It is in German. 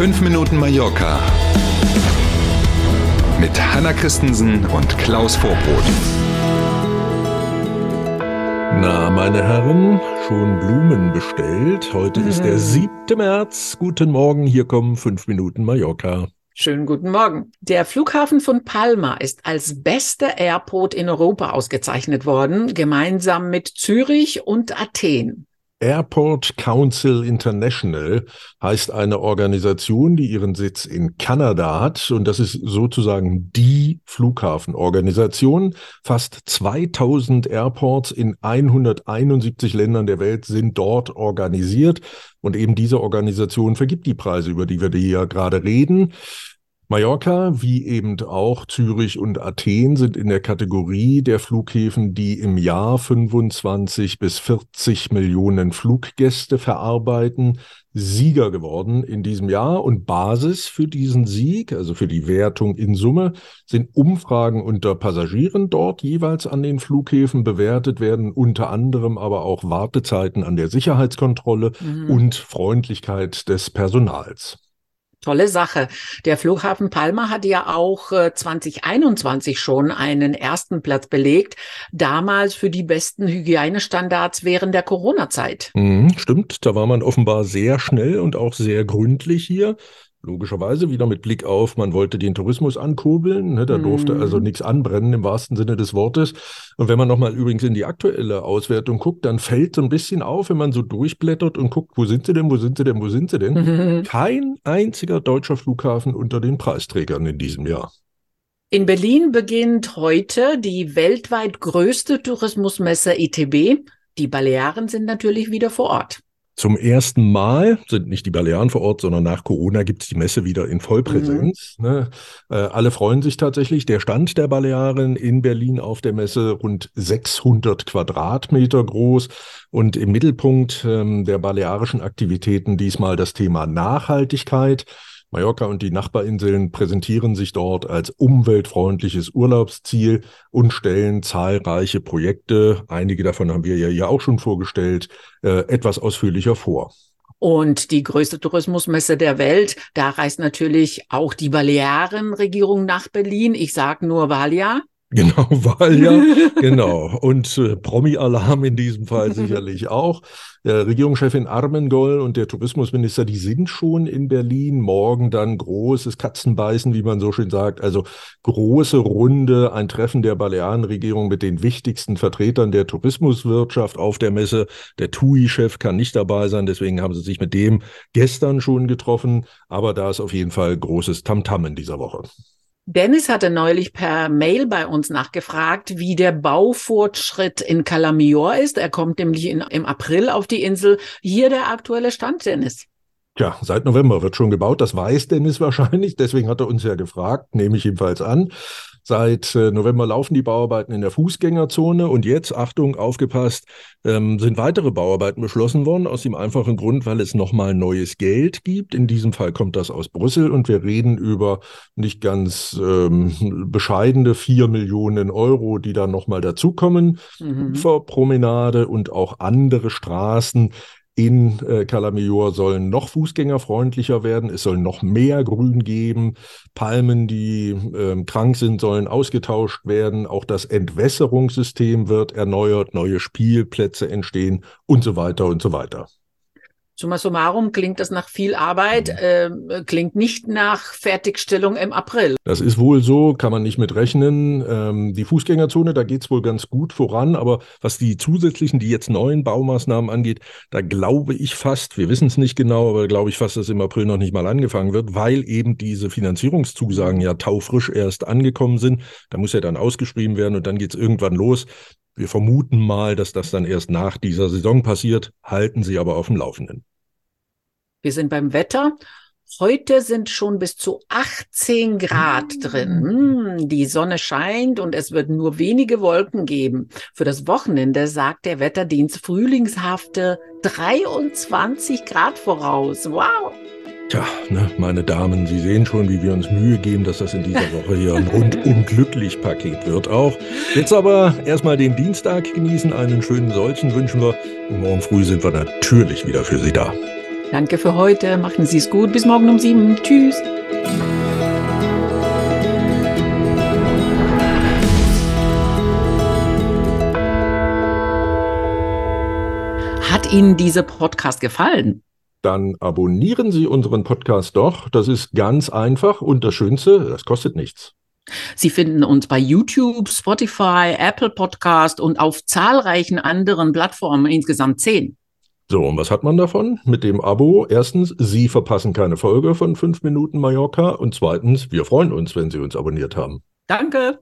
5 Minuten Mallorca mit Hanna Christensen und Klaus Vorbrot. Na, meine Herren, schon Blumen bestellt. Heute ist der 7. März. Guten Morgen, hier kommen 5 Minuten Mallorca. Schönen guten Morgen. Der Flughafen von Palma ist als bester Airport in Europa ausgezeichnet worden, gemeinsam mit Zürich und Athen. Airport Council International heißt eine Organisation, die ihren Sitz in Kanada hat. Und das ist sozusagen die Flughafenorganisation. Fast 2000 Airports in 171 Ländern der Welt sind dort organisiert. Und eben diese Organisation vergibt die Preise, über die wir hier gerade reden. Mallorca, wie eben auch Zürich und Athen, sind in der Kategorie der Flughäfen, die im Jahr 25 bis 40 Millionen Fluggäste verarbeiten, Sieger geworden in diesem Jahr. Und Basis für diesen Sieg, also für die Wertung in Summe, sind Umfragen unter Passagieren dort jeweils an den Flughäfen bewertet werden, unter anderem aber auch Wartezeiten an der Sicherheitskontrolle mhm. und Freundlichkeit des Personals. Tolle Sache. Der Flughafen Palma hat ja auch äh, 2021 schon einen ersten Platz belegt, damals für die besten Hygienestandards während der Corona-Zeit. Mhm, stimmt, da war man offenbar sehr schnell und auch sehr gründlich hier. Logischerweise wieder mit Blick auf, man wollte den Tourismus ankurbeln, ne, da durfte also mhm. nichts anbrennen im wahrsten Sinne des Wortes. Und wenn man nochmal übrigens in die aktuelle Auswertung guckt, dann fällt so ein bisschen auf, wenn man so durchblättert und guckt, wo sind sie denn, wo sind sie denn, wo sind sie denn? Mhm. Kein einziger deutscher Flughafen unter den Preisträgern in diesem Jahr. In Berlin beginnt heute die weltweit größte Tourismusmesse ITB. Die Balearen sind natürlich wieder vor Ort. Zum ersten Mal sind nicht die Balearen vor Ort, sondern nach Corona gibt es die Messe wieder in Vollpräsenz. Mhm. Ne? Äh, alle freuen sich tatsächlich. Der Stand der Balearen in Berlin auf der Messe rund 600 Quadratmeter groß und im Mittelpunkt ähm, der balearischen Aktivitäten diesmal das Thema Nachhaltigkeit. Mallorca und die Nachbarinseln präsentieren sich dort als umweltfreundliches Urlaubsziel und stellen zahlreiche Projekte, einige davon haben wir ja hier auch schon vorgestellt, äh, etwas ausführlicher vor. Und die größte Tourismusmesse der Welt, da reist natürlich auch die Balearenregierung nach Berlin. Ich sage nur Valia. Genau, Valia, genau. Und äh, Promi-Alarm in diesem Fall sicherlich auch. Der Regierungschefin Armengol und der Tourismusminister, die sind schon in Berlin. Morgen dann großes Katzenbeißen, wie man so schön sagt. Also große Runde, ein Treffen der Balearenregierung mit den wichtigsten Vertretern der Tourismuswirtschaft auf der Messe. Der TUI-Chef kann nicht dabei sein, deswegen haben sie sich mit dem gestern schon getroffen. Aber da ist auf jeden Fall großes Tamtam -Tam in dieser Woche. Dennis hatte neulich per Mail bei uns nachgefragt, wie der Baufortschritt in Calamior ist. Er kommt nämlich in, im April auf die Insel. Hier der aktuelle Stand, Dennis. Ja, seit November wird schon gebaut. Das weiß Dennis wahrscheinlich. Deswegen hat er uns ja gefragt, nehme ich jedenfalls an. Seit äh, November laufen die Bauarbeiten in der Fußgängerzone und jetzt, Achtung, aufgepasst, ähm, sind weitere Bauarbeiten beschlossen worden, aus dem einfachen Grund, weil es nochmal neues Geld gibt. In diesem Fall kommt das aus Brüssel und wir reden über nicht ganz ähm, bescheidene vier Millionen Euro, die da nochmal dazukommen. Mhm. Promenade und auch andere Straßen in äh, Calamior sollen noch fußgängerfreundlicher werden. Es soll noch mehr Grün geben. Palmen, die äh, krank sind, sollen ausgetauscht werden. Auch das Entwässerungssystem wird erneuert. Neue Spielplätze entstehen und so weiter und so weiter. Summa summarum klingt das nach viel Arbeit, äh, klingt nicht nach Fertigstellung im April. Das ist wohl so, kann man nicht mit rechnen. Ähm, die Fußgängerzone, da geht's wohl ganz gut voran, aber was die zusätzlichen, die jetzt neuen Baumaßnahmen angeht, da glaube ich fast, wir wissen es nicht genau, aber glaube ich fast, dass im April noch nicht mal angefangen wird, weil eben diese Finanzierungszusagen ja taufrisch erst angekommen sind. Da muss ja dann ausgeschrieben werden und dann geht's irgendwann los. Wir vermuten mal, dass das dann erst nach dieser Saison passiert, halten Sie aber auf dem Laufenden. Wir sind beim Wetter. Heute sind schon bis zu 18 Grad drin. Hm, die Sonne scheint und es wird nur wenige Wolken geben. Für das Wochenende sagt der Wetterdienst frühlingshafte 23 Grad voraus. Wow! Tja, ne, meine Damen, Sie sehen schon, wie wir uns Mühe geben, dass das in dieser Woche hier ein rundum glücklich Paket wird auch. Jetzt aber erstmal den Dienstag genießen, einen schönen solchen wünschen wir. Und morgen früh sind wir natürlich wieder für Sie da. Danke für heute. Machen Sie es gut. Bis morgen um sieben. Tschüss. Hat Ihnen dieser Podcast gefallen? Dann abonnieren Sie unseren Podcast doch. Das ist ganz einfach und das Schönste, das kostet nichts. Sie finden uns bei YouTube, Spotify, Apple Podcast und auf zahlreichen anderen Plattformen, insgesamt zehn. So, und was hat man davon? Mit dem Abo, erstens, Sie verpassen keine Folge von 5 Minuten Mallorca und zweitens, wir freuen uns, wenn Sie uns abonniert haben. Danke.